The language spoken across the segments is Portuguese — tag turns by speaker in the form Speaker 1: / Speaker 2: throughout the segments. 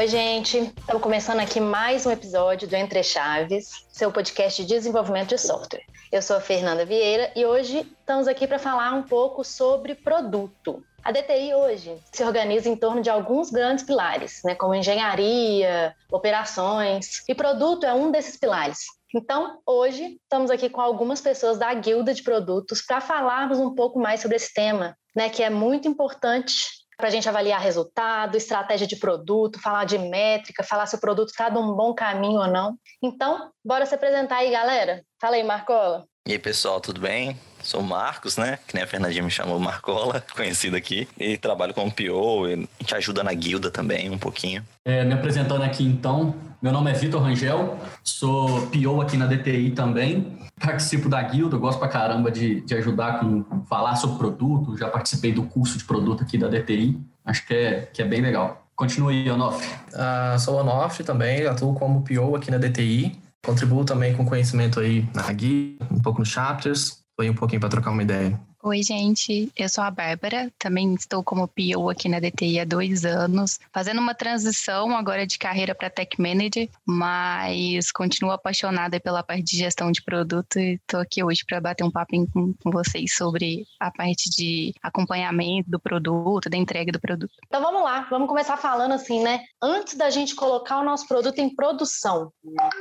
Speaker 1: Oi, gente. Estamos começando aqui mais um episódio do Entre Chaves, seu podcast de desenvolvimento de software. Eu sou a Fernanda Vieira e hoje estamos aqui para falar um pouco sobre produto. A DTI hoje se organiza em torno de alguns grandes pilares, né, como engenharia, operações, e produto é um desses pilares. Então, hoje estamos aqui com algumas pessoas da guilda de produtos para falarmos um pouco mais sobre esse tema, né, que é muito importante para a gente avaliar resultado, estratégia de produto, falar de métrica, falar se o produto está num bom caminho ou não. Então, bora se apresentar aí, galera. Fala aí, Marcola.
Speaker 2: E aí, pessoal, tudo bem? Sou o Marcos, né? Que nem a Fernandinha me chamou Marcola, conhecido aqui. E trabalho como PO, e a gente ajuda na guilda também um pouquinho.
Speaker 3: É, me apresentando aqui então, meu nome é Vitor Rangel, sou PO aqui na DTI também. Participo da guilda, gosto pra caramba de, de ajudar com falar sobre produto, já participei do curso de produto aqui da DTI. Acho que é, que é bem legal. Continue, Onofre.
Speaker 4: Uh, sou Onofre também, atuo como PO aqui na DTI. Contribuo também com conhecimento aí na guia, um pouco nos chapters. Foi um pouquinho para trocar uma ideia.
Speaker 5: Oi, gente. Eu sou a Bárbara. Também estou como PO aqui na DTI há dois anos, fazendo uma transição agora de carreira para Tech Manager, mas continuo apaixonada pela parte de gestão de produto e estou aqui hoje para bater um papinho com, com vocês sobre a parte de acompanhamento do produto, da entrega do produto.
Speaker 1: Então vamos lá, vamos começar falando assim, né? Antes da gente colocar o nosso produto em produção,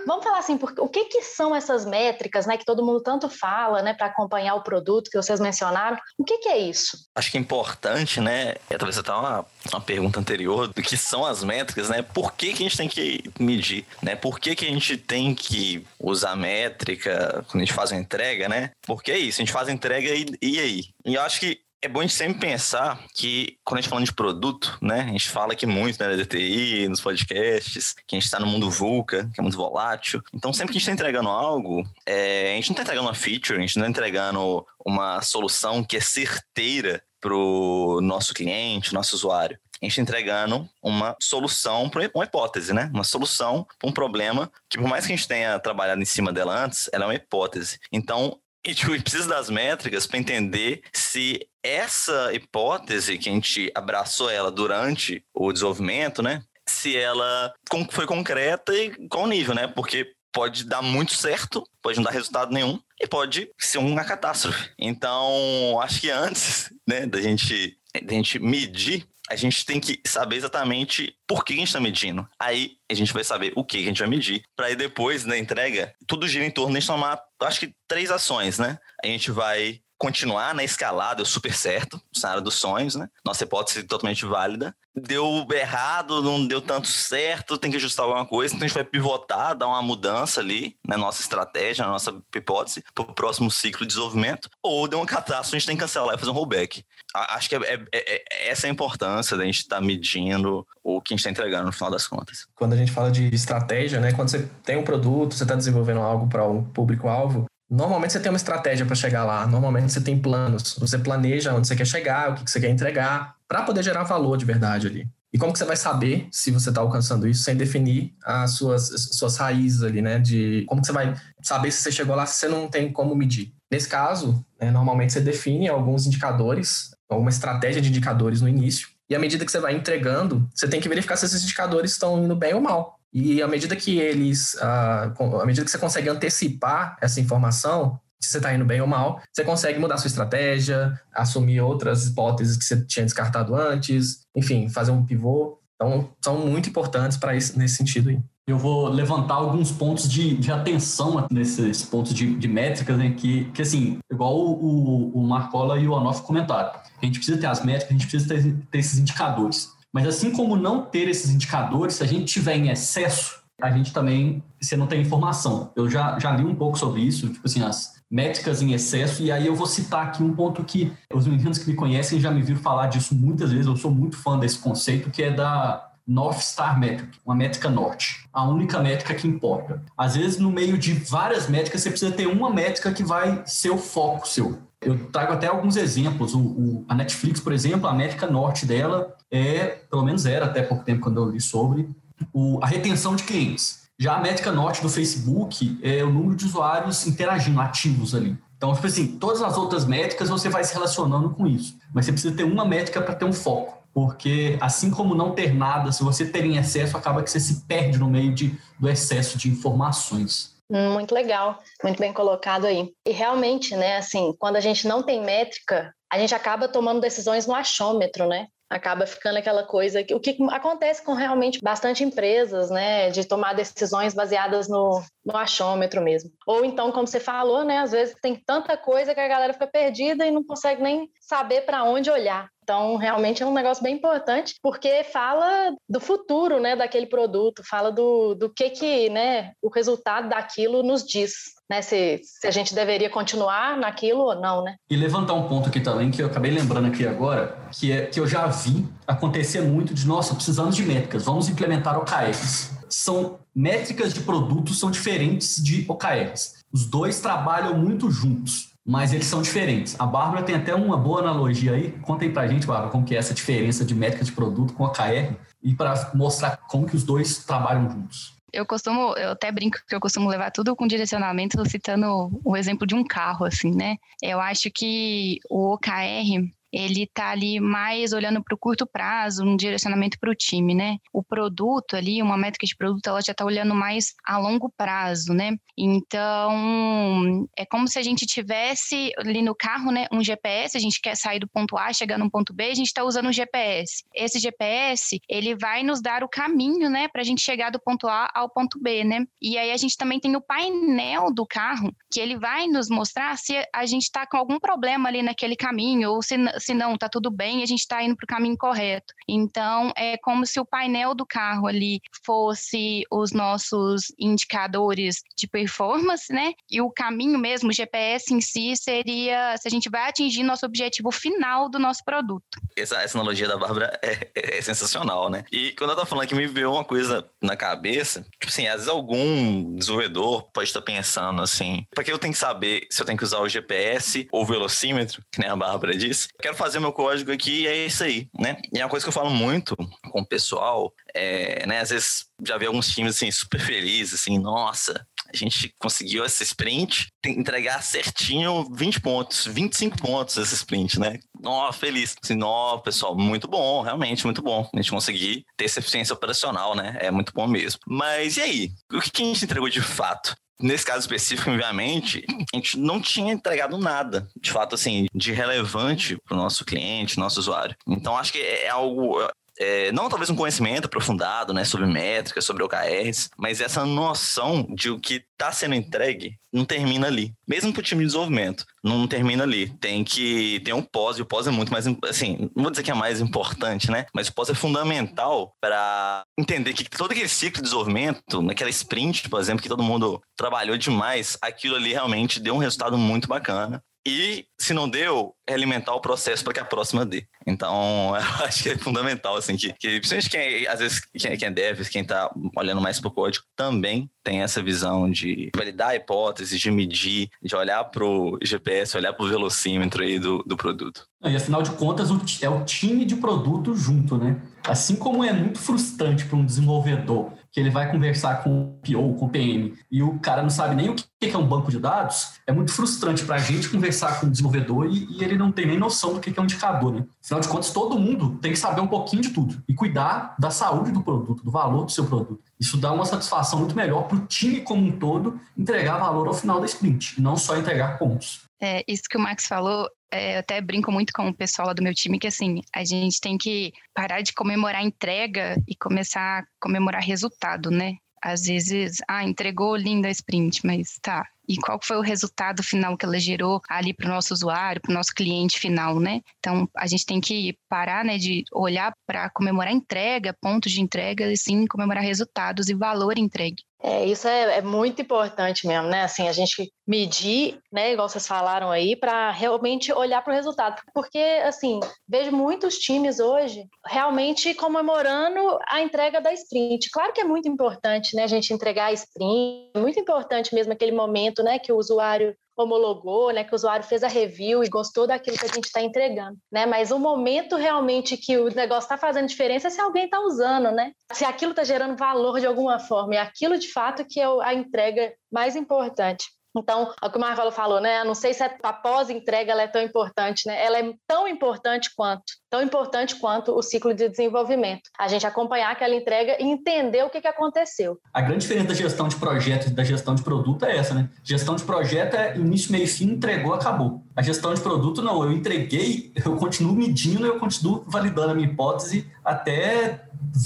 Speaker 1: vamos falar assim, porque, o que, que são essas métricas, né? Que todo mundo tanto fala, né? Para acompanhar o produto que vocês mencionaram O que, que é isso?
Speaker 2: Acho que é importante, né? É, talvez até uma, uma pergunta anterior do que são as métricas, né? Por que, que a gente tem que medir, né? Por que, que a gente tem que usar métrica quando a gente faz uma entrega, né? Porque é isso, a gente faz a entrega e, e aí? E eu acho que é bom a gente sempre pensar que, quando a gente fala de produto, né? A gente fala aqui muito né, da DTI, nos podcasts, que a gente está no mundo VUCA, que é muito volátil. Então, sempre que a gente está entregando algo, é, a gente não está entregando uma feature, a gente não está entregando uma solução que é certeira para o nosso cliente, nosso usuário. A gente está entregando uma solução para uma hipótese, né? Uma solução para um problema que, por mais que a gente tenha trabalhado em cima dela antes, ela é uma hipótese. Então, e tipo, precisa das métricas para entender se essa hipótese que a gente abraçou ela durante o desenvolvimento, né? Se ela foi concreta e qual nível, né? Porque pode dar muito certo, pode não dar resultado nenhum e pode ser uma catástrofe. Então, acho que antes, né, da gente, da gente medir a gente tem que saber exatamente por que a gente está medindo. Aí a gente vai saber o que a gente vai medir. Para aí depois, na entrega, tudo gira em torno de tomar, acho que três ações, né? A gente vai continuar na escalada, super certo, cenário dos sonhos, né? Nossa hipótese totalmente válida. Deu errado, não deu tanto certo, tem que ajustar alguma coisa, então a gente vai pivotar, dar uma mudança ali na nossa estratégia, na nossa hipótese, para o próximo ciclo de desenvolvimento. Ou deu uma catástrofe, a gente tem que cancelar e fazer um rollback. Acho que é, é, é, é essa é a importância da gente estar tá medindo o que a gente está entregando no final das contas.
Speaker 4: Quando a gente fala de estratégia, né? Quando você tem um produto, você está desenvolvendo algo para um público-alvo, Normalmente você tem uma estratégia para chegar lá, normalmente você tem planos, você planeja onde você quer chegar, o que você quer entregar, para poder gerar valor de verdade ali. E como que você vai saber se você está alcançando isso sem definir as suas, suas raízes ali, né? De como que você vai saber se você chegou lá se você não tem como medir. Nesse caso, né, normalmente você define alguns indicadores, uma estratégia de indicadores no início, e à medida que você vai entregando, você tem que verificar se esses indicadores estão indo bem ou mal. E à medida que eles, uh, à medida que você consegue antecipar essa informação, se você está indo bem ou mal, você consegue mudar sua estratégia, assumir outras hipóteses que você tinha descartado antes, enfim, fazer um pivô. Então, são muito importantes para nesse sentido aí.
Speaker 3: Eu vou levantar alguns pontos de, de atenção nesses pontos de, de métricas, né? Que, que assim, igual o, o Marcola e o Anoff comentaram. A gente precisa ter as métricas, a gente precisa ter, ter esses indicadores. Mas assim como não ter esses indicadores, se a gente tiver em excesso, a gente também, você não tem informação. Eu já, já li um pouco sobre isso, tipo assim, as métricas em excesso, e aí eu vou citar aqui um ponto que os meninos que me conhecem já me viram falar disso muitas vezes, eu sou muito fã desse conceito, que é da North Star Metric, uma métrica norte, a única métrica que importa. Às vezes, no meio de várias métricas, você precisa ter uma métrica que vai ser o foco seu. Eu trago até alguns exemplos. O, o, a Netflix, por exemplo, a métrica norte dela é, pelo menos era até pouco tempo quando eu li sobre, o, a retenção de clientes. Já a métrica norte do Facebook é o número de usuários interagindo, ativos ali. Então, tipo assim, todas as outras métricas você vai se relacionando com isso. Mas você precisa ter uma métrica para ter um foco. porque assim como não ter nada, se você ter em excesso, acaba que você se perde no meio de, do excesso de informações.
Speaker 1: Muito legal, muito bem colocado aí. E realmente, né, assim, quando a gente não tem métrica, a gente acaba tomando decisões no achômetro, né? Acaba ficando aquela coisa que o que acontece com realmente bastante empresas, né, de tomar decisões baseadas no, no achômetro mesmo. Ou então, como você falou, né, às vezes tem tanta coisa que a galera fica perdida e não consegue nem saber para onde olhar. Então, realmente é um negócio bem importante, porque fala do futuro, né, daquele produto, fala do, do que que, né, o resultado daquilo nos diz, né, se, se a gente deveria continuar naquilo ou não, né.
Speaker 3: E levantar um ponto aqui também, que eu acabei lembrando aqui agora, que é que eu já vi acontecer muito de, nossa, precisamos de métricas, vamos implementar OKRs. São métricas de produtos são diferentes de OKRs. Os dois trabalham muito juntos mas eles são diferentes. A Bárbara tem até uma boa analogia aí. Conta aí pra gente, Bárbara, como que é essa diferença de métrica de produto com a KR e para mostrar como que os dois trabalham juntos.
Speaker 5: Eu costumo, eu até brinco que eu costumo levar tudo com direcionamento, citando o exemplo de um carro, assim, né? Eu acho que o OKR, ele está ali mais olhando para o curto prazo, um direcionamento para o time, né? O produto ali, uma métrica de produto, ela já está olhando mais a longo prazo, né? Então, é como se a gente tivesse ali no carro, né, um GPS, a gente quer sair do ponto A, chegar no ponto B, a gente está usando um GPS. Esse GPS, ele vai nos dar o caminho, né, para a gente chegar do ponto A ao ponto B, né? E aí a gente também tem o painel do carro, que ele vai nos mostrar se a gente está com algum problema ali naquele caminho, ou se se não, tá tudo bem, a gente está indo para o caminho correto. Então, é como se o painel do carro ali fosse os nossos indicadores de performance, né? E o caminho mesmo, o GPS em si, seria se a gente vai atingir nosso objetivo final do nosso produto.
Speaker 2: Essa, essa analogia da Bárbara é, é, é, sensacional, né? E quando eu tava falando que me veio uma coisa na cabeça, tipo assim, às vezes algum desenvolvedor pode estar pensando assim, para que eu tenho que saber se eu tenho que usar o GPS ou o velocímetro, que nem a Bárbara disse? Quero fazer meu código aqui e é isso aí, né? E é uma coisa que eu falo muito com o pessoal, é, né? Às vezes já vi alguns times assim super felizes, assim, nossa, a gente conseguiu essa sprint entregar certinho 20 pontos, 25 pontos esse sprint, né? Ó, feliz. Assim, ó, pessoal, muito bom, realmente muito bom. A gente conseguir ter essa eficiência operacional, né? É muito bom mesmo. Mas e aí? O que a gente entregou de fato? Nesse caso específico, obviamente, a gente não tinha entregado nada, de fato, assim, de relevante para o nosso cliente, nosso usuário. Então, acho que é algo, é, não talvez um conhecimento aprofundado, né, sobre métricas, sobre OKRs, mas essa noção de o que está sendo entregue não termina ali. Mesmo para o time de desenvolvimento, não termina ali. Tem que ter um pós, e o pós é muito mais, assim, não vou dizer que é mais importante, né, mas o pós é fundamental para entender que todo aquele ciclo de desenvolvimento, naquela sprint, por exemplo, que todo mundo trabalhou demais, aquilo ali realmente deu um resultado muito bacana. E, se não deu, é alimentar o processo para que a próxima dê. Então, eu acho que é fundamental, assim, que, que principalmente quem, às vezes, quem, quem é dev, quem está olhando mais para o código, também tem essa visão de validar a hipótese, de medir, de olhar para o GPS, olhar para o velocímetro aí do, do produto.
Speaker 3: E afinal de contas, é o time de produto junto, né? Assim como é muito frustrante para um desenvolvedor que ele vai conversar com o PO, com o PM, e o cara não sabe nem o que é um banco de dados, é muito frustrante para a gente conversar com o desenvolvedor e, e, ele não tem nem noção do que é um indicador, né? Afinal de contas, todo mundo tem que saber um pouquinho de tudo e cuidar da saúde do produto, do valor do seu produto. Isso dá uma satisfação muito melhor para o time como um todo entregar valor ao final da sprint, não só entregar pontos.
Speaker 5: É, isso que o Max falou é, eu até brinco muito com o pessoal do meu time que assim, a gente tem que parar de comemorar entrega e começar a comemorar resultado, né? Às vezes, ah, entregou linda a sprint, mas tá, e qual foi o resultado final que ela gerou ali para o nosso usuário, para o nosso cliente final, né? Então a gente tem que parar, né, de olhar para comemorar entrega, pontos de entrega, e sim comemorar resultados e valor entregue.
Speaker 1: É, isso é, é, muito importante mesmo, né? Assim, a gente medir, né, igual vocês falaram aí, para realmente olhar para o resultado. Porque, assim, vejo muitos times hoje realmente comemorando a entrega da sprint. Claro que é muito importante, né, a gente entregar a sprint, é muito importante mesmo aquele momento, né, que o usuário homologou, né, que o usuário fez a review e gostou daquilo que a gente está entregando, né? Mas o momento realmente que o negócio está fazendo diferença é se alguém está usando, né? Se aquilo está gerando valor de alguma forma, e aquilo de fato que é a entrega mais importante. Então, é o que o Marcelo falou, né? Eu não sei se a pós-entrega é tão importante, né? Ela é tão importante quanto. Tão importante quanto o ciclo de desenvolvimento. A gente acompanhar aquela entrega e entender o que, que aconteceu.
Speaker 3: A grande diferença da gestão de projetos e da gestão de produto é essa, né? Gestão de projeto é início, meio e fim, entregou, acabou. A gestão de produto, não, eu entreguei, eu continuo medindo, eu continuo validando a minha hipótese até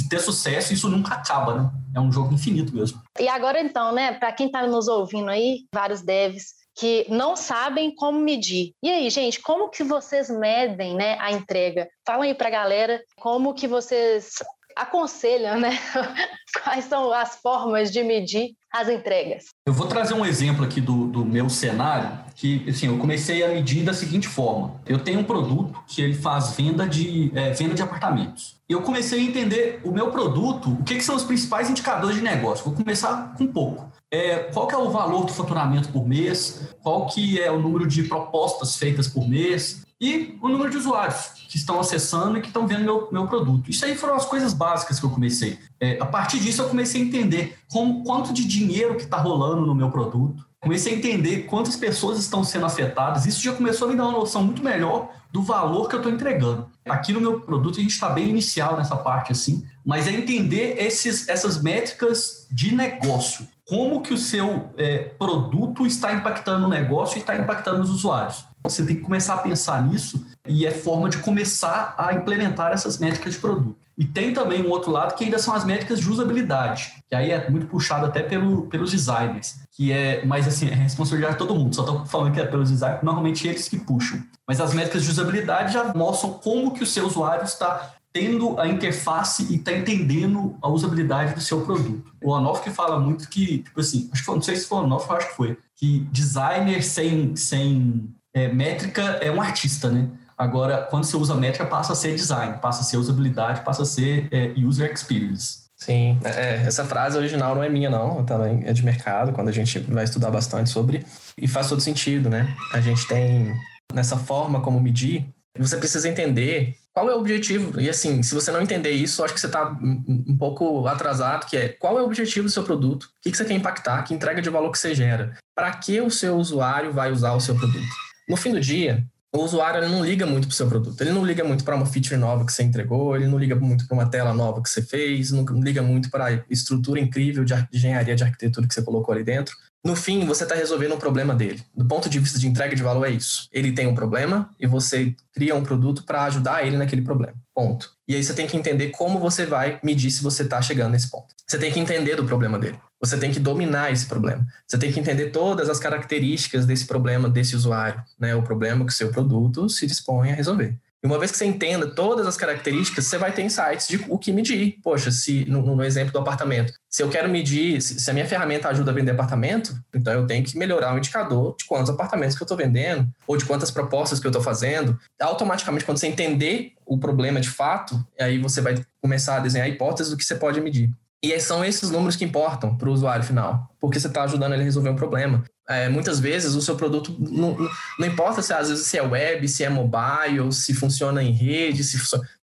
Speaker 3: ter sucesso, isso nunca acaba, né? É um jogo infinito mesmo.
Speaker 1: E agora então, né, para quem está nos ouvindo aí, vários devs, que não sabem como medir. E aí, gente, como que vocês medem, né, a entrega? Fala aí para a galera como que vocês aconselham, né? Quais são as formas de medir as entregas?
Speaker 3: Eu vou trazer um exemplo aqui do, do meu cenário, que assim, eu comecei a medir da seguinte forma. Eu tenho um produto que ele faz venda de, é, venda de apartamentos. Eu comecei a entender o meu produto, o que, que são os principais indicadores de negócio. Vou começar com pouco é, qual que é o valor do faturamento por mês, qual que é o número de propostas feitas por mês e o número de usuários que estão acessando e que estão vendo meu, meu produto. Isso aí foram as coisas básicas que eu comecei. É, a partir disso, eu comecei a entender como, quanto de dinheiro que está rolando no meu produto, comecei a entender quantas pessoas estão sendo afetadas. Isso já começou a me dar uma noção muito melhor do valor que eu estou entregando. Aqui no meu produto, a gente está bem inicial nessa parte, assim, mas é entender esses, essas métricas de negócio como que o seu é, produto está impactando o negócio e está impactando os usuários. Você tem que começar a pensar nisso e é forma de começar a implementar essas métricas de produto. E tem também um outro lado que ainda são as métricas de usabilidade, que aí é muito puxado até pelo, pelos designers, que é, mas assim, é responsabilidade de todo mundo, só estou falando que é pelos designers, normalmente eles que puxam. Mas as métricas de usabilidade já mostram como que o seu usuário está tendo a interface e está entendendo a usabilidade do seu produto. O Onoff que fala muito que, tipo assim, acho que foi, não sei se foi o Onoff, acho que foi, que designer sem, sem é, métrica é um artista, né? Agora, quando você usa métrica, passa a ser design, passa a ser usabilidade, passa a ser é, user experience.
Speaker 4: Sim, é, é, essa frase original não é minha, não, também é de mercado, quando a gente vai estudar bastante sobre, e faz todo sentido, né? A gente tem, nessa forma como medir, você precisa entender qual é o objetivo? E assim, se você não entender isso, acho que você está um pouco atrasado, que é qual é o objetivo do seu produto? O que você quer impactar? Que entrega de valor que você gera? Para que o seu usuário vai usar o seu produto? No fim do dia, o usuário não liga muito para o seu produto. Ele não liga muito para uma feature nova que você entregou, ele não liga muito para uma tela nova que você fez, não liga muito para a estrutura incrível de engenharia de arquitetura que você colocou ali dentro. No fim, você está resolvendo um problema dele. Do ponto de vista de entrega de valor, é isso. Ele tem um problema e você cria um produto para ajudar ele naquele problema. Ponto. E aí você tem que entender como você vai medir se você está chegando nesse ponto. Você tem que entender do problema dele. Você tem que dominar esse problema. Você tem que entender todas as características desse problema desse usuário, né? O problema que o seu produto se dispõe a resolver. E uma vez que você entenda todas as características, você vai ter insights de o que medir. Poxa, se no, no exemplo do apartamento, se eu quero medir, se, se, a minha ferramenta ajuda a vender apartamento, então eu tenho que melhorar o indicador de quantos apartamentos que eu estou vendendo, ou de quantas propostas que eu estou fazendo. Automaticamente, quando você entender o problema de fato, aí você vai começar a desenhar hipóteses do que você pode medir. E são esses números que importam para o usuário final, porque você está ajudando ele a resolver um problema. É, muitas vezes o seu produto não, não importa se às vezes se é web, se é mobile, se funciona em rede, se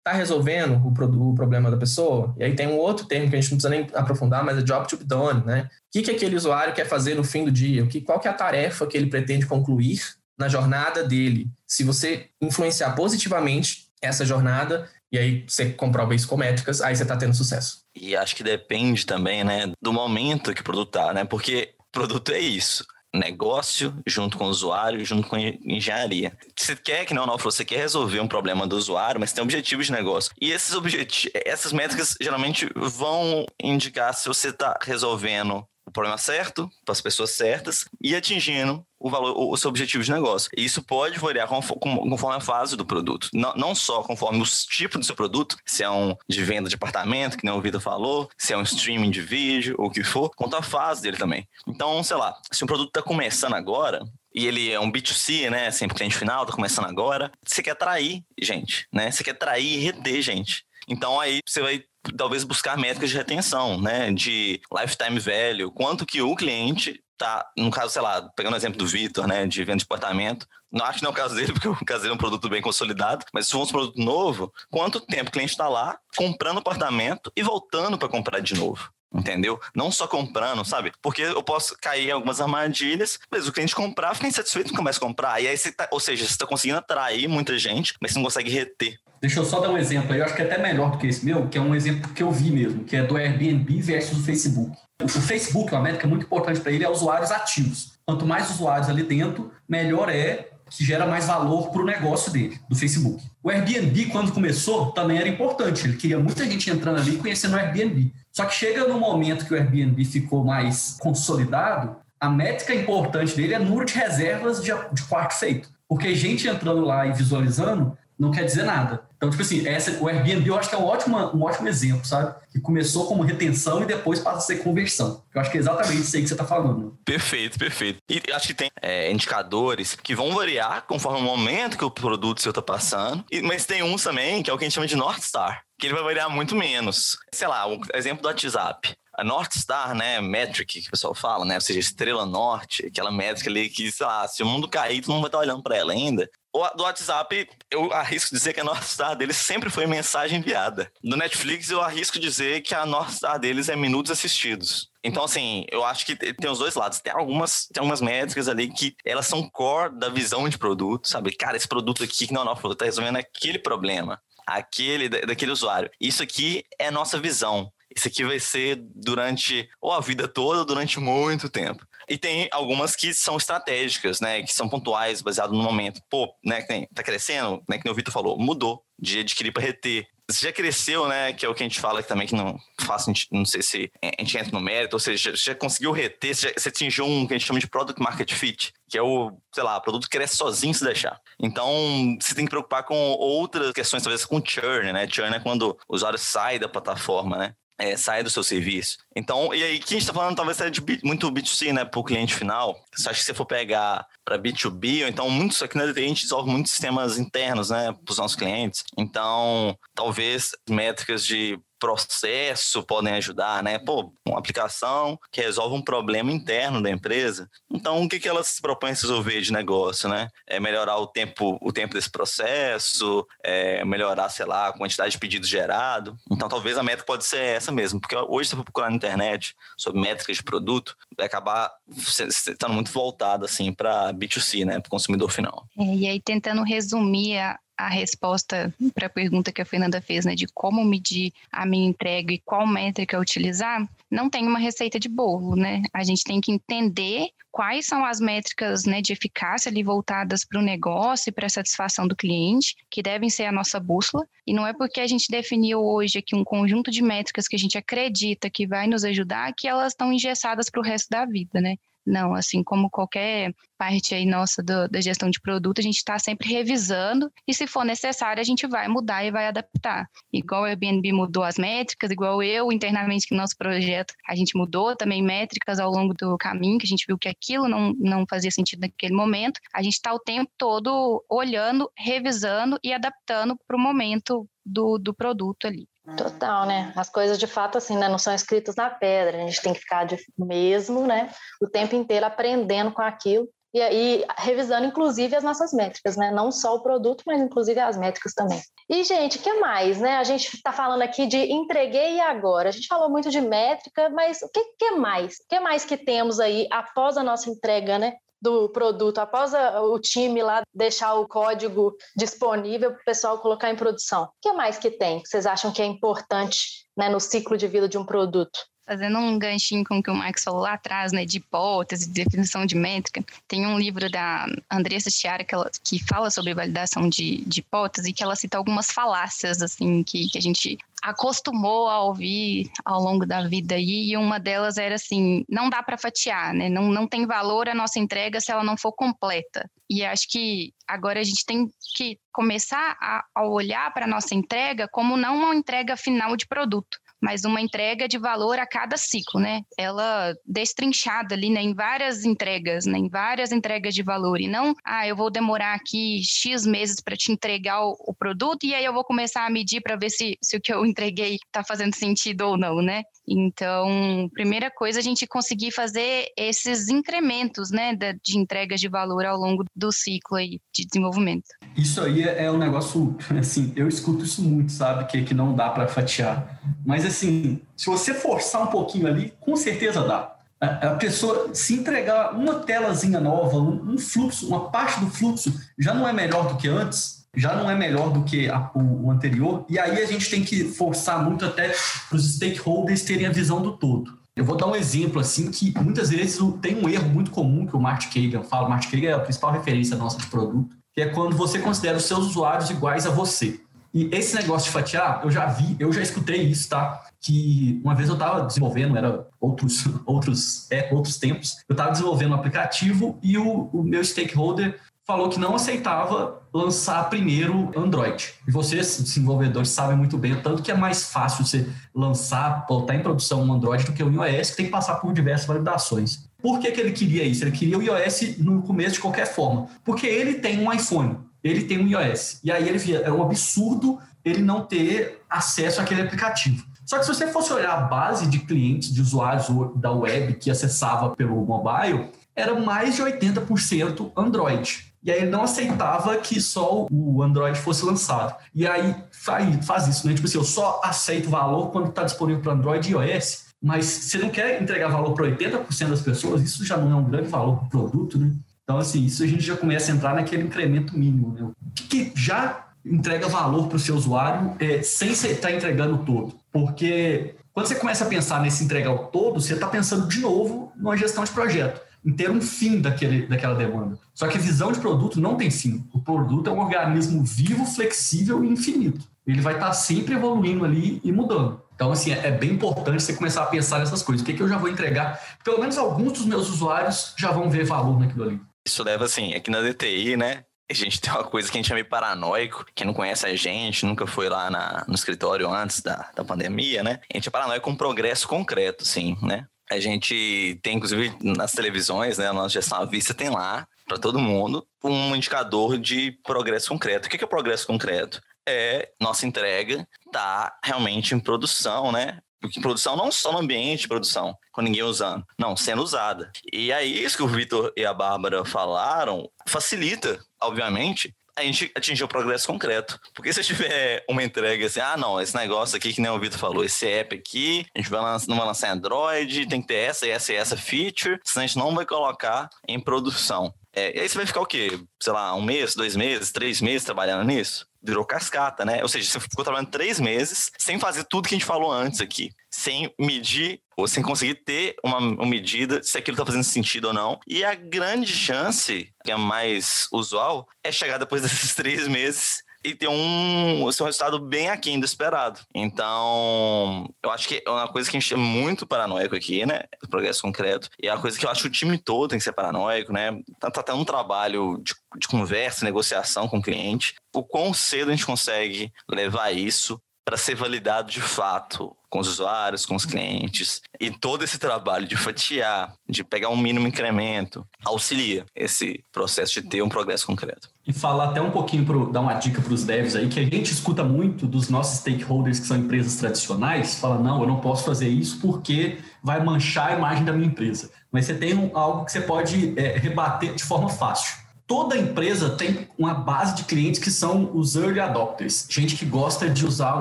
Speaker 4: está resolvendo o, o, problema da pessoa. E aí tem um outro termo que a gente não precisa nem aprofundar, mas é job to be done, né? O que, que aquele usuário quer fazer no fim do dia? O que, qual que é a tarefa que ele pretende concluir na jornada dele? Se você influenciar positivamente essa jornada, e aí você comprova isso com métricas, aí você está tendo sucesso.
Speaker 2: E acho que depende também, né, do momento que o produto tá, né? Porque produto é isso negócio, junto com o usuário, junto com engenharia. Você quer, que não, não você quer resolver um problema do usuário, mas tem objetivos de negócio. E esses objetivos, essas métricas geralmente vão indicar se você está resolvendo o problema certo, para as pessoas certas e atingindo o valor, o seu objetivo de negócio. E isso pode variar conforme a fase do produto. Não, não só conforme o tipo do seu produto, se é um de venda de apartamento, que nem o Vitor falou, se é um streaming de vídeo, ou o que for, quanto a fase dele também. Então, sei lá, se um produto está começando agora, e ele é um B2C, né? Sempre cliente final, tá começando agora. Você quer atrair gente, né? Você quer atrair e reter gente. Então aí você vai talvez buscar métricas de retenção, né? De lifetime value, quanto que o cliente tá, no caso, sei lá, pegando o exemplo do Vitor, né, de venda de apartamento, não acho que não é o caso dele, porque o caso dele é um produto bem consolidado, mas se for um produto novo, quanto tempo o cliente está lá comprando apartamento e voltando para comprar de novo? Entendeu? Não só comprando, sabe? Porque eu posso cair em algumas armadilhas, mas o cliente comprar, fica insatisfeito, não começa a comprar. E aí você tá, ou seja, você está conseguindo atrair muita gente, mas você não consegue reter
Speaker 3: Deixa eu só dar um exemplo aí, eu acho que é até melhor do que esse meu, que é um exemplo que eu vi mesmo, que é do Airbnb versus o Facebook. O Facebook, uma métrica muito importante para ele é usuários ativos. Quanto mais usuários ali dentro, melhor é que gera mais valor para o negócio dele, do Facebook. O Airbnb, quando começou, também era importante. Ele queria muita gente entrando ali e conhecendo o Airbnb. Só que chega no momento que o Airbnb ficou mais consolidado, a métrica importante dele é número de reservas de, de quarto feito. Porque gente entrando lá e visualizando não quer dizer nada. Então, tipo assim, essa, o Airbnb eu acho que é um ótimo, um ótimo exemplo, sabe? Que começou como retenção e depois passa a ser conversão. Eu acho que é exatamente isso aí que você está falando.
Speaker 2: Perfeito, perfeito. E acho que tem é, indicadores que vão variar conforme o momento que o produto seu está passando, e, mas tem uns também que é o que a gente chama de North Star, que ele vai variar muito menos. Sei lá, o exemplo do WhatsApp a North Star, né, metric que o pessoal fala, né, ou seja, estrela norte, aquela métrica ali que, sei lá, se o mundo cair, tu não vai estar olhando para ela ainda. O do WhatsApp, eu arrisco dizer que a North Star deles sempre foi mensagem enviada. Do Netflix, eu arrisco dizer que a North Star deles é minutos assistidos. Então, assim, eu acho que tem os dois lados. Tem algumas, tem algumas métricas ali que elas são core da visão de produto, sabe? Cara, esse produto aqui que não é nosso produto, tá resolvendo aquele problema, aquele daquele usuário. Isso aqui é nossa visão. Isso aqui vai ser durante ou a vida toda, ou durante muito tempo. E tem algumas que são estratégicas, né? Que são pontuais, baseado no momento. Pô, né? Tá crescendo, né? Que o Vitor falou, mudou de adquirir para reter. Você já cresceu, né? Que é o que a gente fala também, que não faz, não sei se a gente entra no mérito, ou seja, você já conseguiu reter, você, já, você atingiu um que a gente chama de product market fit, que é o, sei lá, produto cresce sozinho se deixar. Então, você tem que preocupar com outras questões, talvez com churn, né? Churn é quando o usuário sai da plataforma, né? É, saia do seu serviço. Então, e aí, que a gente está falando talvez seja de muito B2C, né, para o cliente final. Você acha que se for pegar para B2B, ou então muitos aqui na DTI a gente desenvolve muitos sistemas internos, né, para os nossos clientes. Então, talvez métricas de processo podem ajudar, né? Pô, uma aplicação que resolve um problema interno da empresa. Então, o que, que ela se propõe a resolver de negócio, né? É melhorar o tempo, o tempo desse processo, é melhorar, sei lá, a quantidade de pedidos gerado. Então, talvez a meta pode ser essa mesmo, porque hoje você na internet sobre métricas de produto, vai acabar estando muito voltado assim para B2C, né, para o consumidor final.
Speaker 5: É, e aí tentando resumir a, a resposta para a pergunta que a Fernanda fez, né, de como medir a minha entrega e qual métrica utilizar, não tem uma receita de bolo, né? A gente tem que entender quais são as métricas né, de eficácia ali voltadas para o negócio e para a satisfação do cliente, que devem ser a nossa bússola. E não é porque a gente definiu hoje aqui um conjunto de métricas que a gente acredita que vai nos ajudar que elas estão engessadas para o resto da vida, né? Não, assim como qualquer parte aí nossa do, da gestão de produto, a gente está sempre revisando e se for necessário a gente vai mudar e vai adaptar. Igual o Airbnb mudou as métricas, igual eu internamente que no nosso projeto a gente mudou também métricas ao longo do caminho, que a gente viu que aquilo não, não fazia sentido naquele momento. A gente está o tempo todo olhando, revisando e adaptando para o momento do, do produto ali.
Speaker 1: Total, né? As coisas de fato assim, né, não são escritas na pedra. A gente tem que ficar de, mesmo, né, o tempo inteiro aprendendo com aquilo e aí revisando inclusive as nossas métricas, né? Não só o produto, mas inclusive as métricas também. E gente, que mais, né? A gente está falando aqui de entreguei e agora. A gente falou muito de métrica, mas o que, que mais? O que mais que temos aí após a nossa entrega, né? do produto, após a, o time lá deixar o código disponível para o pessoal colocar em produção. O que mais que tem que vocês acham que é importante né, no ciclo de vida de um produto?
Speaker 5: Fazendo um ganchinho com o que o Max falou lá atrás, né, de hipótese, de definição de métrica, tem um livro da Andressa Chiara que, ela, que fala sobre validação de, de hipótese que ela cita algumas falácias, assim, que, que a gente acostumou a ouvir ao longo da vida aí, e uma delas era assim, não dá para fatiar, né? Não, não tem valor a nossa entrega se ela não for completa. E acho que agora a gente tem que começar a, a olhar para a nossa entrega como não uma entrega final de produto, mas uma entrega de valor a cada ciclo, né? Ela destrinchada ali, né, em várias entregas, né, em várias entregas de valor e não, ah, eu vou demorar aqui X meses para te entregar o, o, produto e aí eu vou começar a medir para ver se, se o que eu entreguei está fazendo sentido ou não, né? Então, primeira coisa, a gente conseguir fazer esses incrementos, né, de entregas de valor ao longo do ciclo aí de desenvolvimento.
Speaker 3: Isso aí é, é um negócio, assim, eu escuto isso muito, sabe, que, que não dá para fatiar. Mas, assim, se você forçar um pouquinho ali, com certeza dá. A, pessoa se entregar uma telazinha nova, um fluxo, uma parte do fluxo já não é melhor do que antes, já não é melhor do que a, o, o, anterior, e aí a gente tem que forçar muito até para os stakeholders terem a visão do todo. Eu vou dar um exemplo assim que muitas vezes tem um erro muito comum que o Martin Kagan fala. O Martin Kagan é a principal referência nossa de produto, que é quando você considera os seus usuários iguais a você. E esse negócio de fatiar, eu já vi, eu já escutei isso, tá? Que uma vez eu estava desenvolvendo, era outros, outros, é, outros tempos, eu estava desenvolvendo um aplicativo e o, o meu stakeholder falou que não aceitava lançar primeiro Android. E vocês, desenvolvedores, sabem muito bem tanto que é mais fácil você lançar, botar em produção um Android do que o iOS, que tem que passar por diversas validações. Por que, que ele queria isso? Ele queria o iOS no começo de qualquer forma. Porque ele tem um iPhone, ele tem um iOS. E aí ele via, era um absurdo ele não ter acesso àquele aplicativo. Só que se você fosse olhar a base de clientes, de usuários da web que acessava pelo mobile, era mais de 80% Android. E aí ele não aceitava que só o Android fosse lançado. E aí faz isso, né? Tipo assim, eu só aceito valor quando está disponível para Android e iOS, mas você não quer entregar valor para 80% das pessoas, isso já não é um grande valor para o produto, né? Então, assim, isso a gente já começa a entrar naquele incremento mínimo, né? O que, que já entrega valor para o seu usuário é, sem você estar tá entregando todo? Porque quando você começa a pensar nesse entregar o todo, você está pensando de novo numa gestão de projeto em ter um fim daquele, daquela demanda. Só que a visão de produto não tem fim. O produto é um organismo vivo, flexível e infinito. Ele vai estar sempre evoluindo ali e mudando. Então, assim, é bem importante você começar a pensar nessas coisas. O que, é que eu já vou entregar? Pelo menos alguns dos meus usuários já vão ver valor naquilo ali.
Speaker 2: Isso leva, assim, aqui na DTI, né? A gente tem uma coisa que a gente é meio paranoico. Quem não conhece a gente, nunca foi lá na, no escritório antes da, da pandemia, né? A gente é paranoico com progresso concreto, sim, né? A gente tem, inclusive, nas televisões, né? A nossa gestão à vista tem lá, para todo mundo, um indicador de progresso concreto. O que é progresso concreto? É nossa entrega tá realmente em produção, né? Porque produção não só no ambiente de produção, com ninguém usando, não, sendo usada. E aí, isso que o Vitor e a Bárbara falaram, facilita, obviamente, a gente atingiu o progresso concreto. Porque se tiver uma entrega assim, ah, não, esse negócio aqui que nem o Vitor falou, esse app aqui, a gente vai lançar, não vai lançar Android, tem que ter essa, essa e essa feature, senão a gente não vai colocar em produção. É, e aí você vai ficar o quê? Sei lá, um mês, dois meses, três meses trabalhando nisso? virou cascata, né? Ou seja, você ficou trabalhando três meses sem fazer tudo que a gente falou antes aqui, sem medir ou sem conseguir ter uma, uma medida se aquilo está fazendo sentido ou não. E a grande chance, que é mais usual, é chegar depois desses três meses e ter um, um resultado bem aquém do esperado. Então, eu acho que é uma coisa que a gente é muito paranoico aqui, né? O progresso concreto. E é uma coisa que eu acho que o time todo tem que ser paranoico, né? Tá, tá tendo um trabalho de, de conversa, negociação com o cliente. O quão cedo a gente consegue levar isso para ser validado de fato com os usuários, com os clientes. E todo esse trabalho de fatiar, de pegar um mínimo incremento, auxilia esse processo de ter um progresso concreto.
Speaker 3: E falar até um pouquinho, pro, dar uma dica para os devs aí, que a gente escuta muito dos nossos stakeholders que são empresas tradicionais, fala, não, eu não posso fazer isso porque vai manchar a imagem da minha empresa. Mas você tem um, algo que você pode é, rebater de forma fácil toda empresa tem uma base de clientes que são os early adopters, gente que gosta de usar o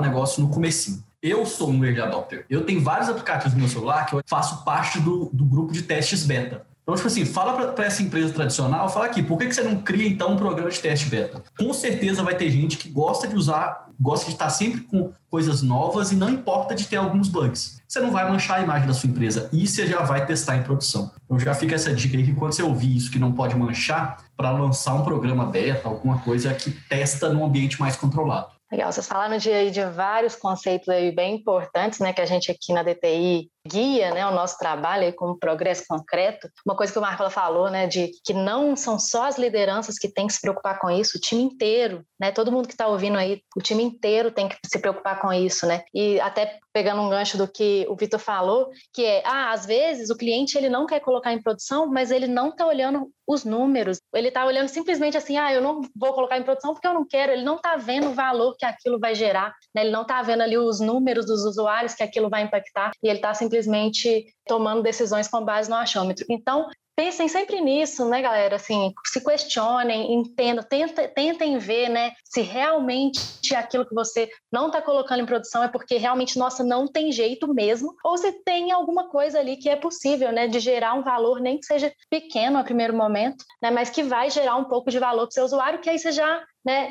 Speaker 3: negócio no comecinho. Eu sou um early adopter. Eu tenho vários aplicativos no meu celular que eu faço parte do, do grupo de testes beta. Então, tipo assim, fala para essa empresa tradicional, fala aqui, por que, que você não cria então um programa de teste beta? Com certeza vai ter gente que gosta de usar, gosta de estar sempre com coisas novas e não importa de ter alguns bugs. Você não vai manchar a imagem da sua empresa e você já vai testar em produção. Então já fica essa dica aí que quando você ouvir isso que não pode manchar, para lançar um programa beta, alguma coisa que testa num ambiente mais controlado.
Speaker 1: Legal, vocês falaram de, de vários conceitos aí bem importantes, né, que a gente aqui na DTI guia, né, o nosso trabalho aí como progresso concreto. Uma coisa que o Marco falou, né, de que não são só as lideranças que têm que se preocupar com isso, o time inteiro, né, todo mundo que está ouvindo aí, o time inteiro tem que se preocupar com isso, né, e até pegando um gancho do que o Vitor falou, que é, ah, às vezes o cliente ele não quer colocar em produção, mas ele não está olhando os números, ele está olhando simplesmente assim, ah, eu não vou colocar em produção porque eu não quero, ele não está vendo o valor que aquilo vai gerar, né? ele não está vendo ali os números dos usuários que aquilo vai impactar, e ele está simplesmente tomando decisões com base no achômetro. Então, pensem sempre nisso, né, galera? Assim, se questionem, entendam, tentem, tentem ver, né, se realmente aquilo que você não está colocando em produção é porque realmente, nossa, não tem jeito mesmo, ou se tem alguma coisa ali que é possível, né, de gerar um valor, nem que seja pequeno a primeiro momento, né, mas que vai gerar um pouco de valor para o seu usuário, que aí você já né,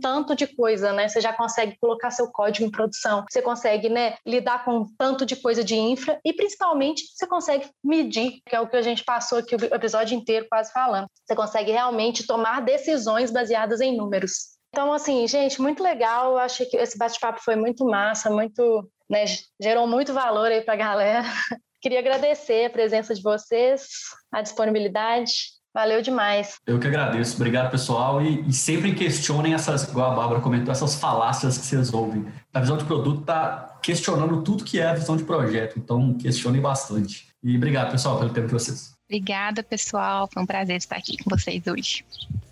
Speaker 1: tanto de coisa, né? Você já consegue colocar seu código em produção, você consegue, né, lidar com tanto de coisa de infra e principalmente você consegue medir, que é o que a gente passou aqui o episódio inteiro quase falando. Você consegue realmente tomar decisões baseadas em números. Então, assim, gente, muito legal. Eu achei que esse bate-papo foi muito massa, muito, né, gerou muito valor aí para a galera. Queria agradecer a presença de vocês, a disponibilidade. Valeu demais.
Speaker 3: Eu que agradeço. Obrigado, pessoal. E, e, sempre questionem essas, igual a Bárbara comentou, essas falácias que vocês ouvem. A visão de produto está questionando tudo que é a visão de projeto. Então, questionem bastante. E obrigado, pessoal, pelo tempo de vocês.
Speaker 5: Obrigada, pessoal. Foi um prazer estar aqui com vocês hoje.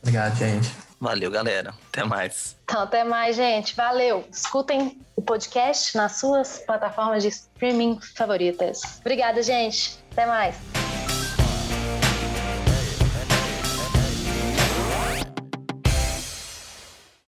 Speaker 4: Obrigado, gente.
Speaker 2: Valeu, galera. Até mais.
Speaker 1: Então, até mais, gente. Valeu. Escutem o podcast nas suas plataformas de streaming favoritas. Obrigada, gente. Até mais.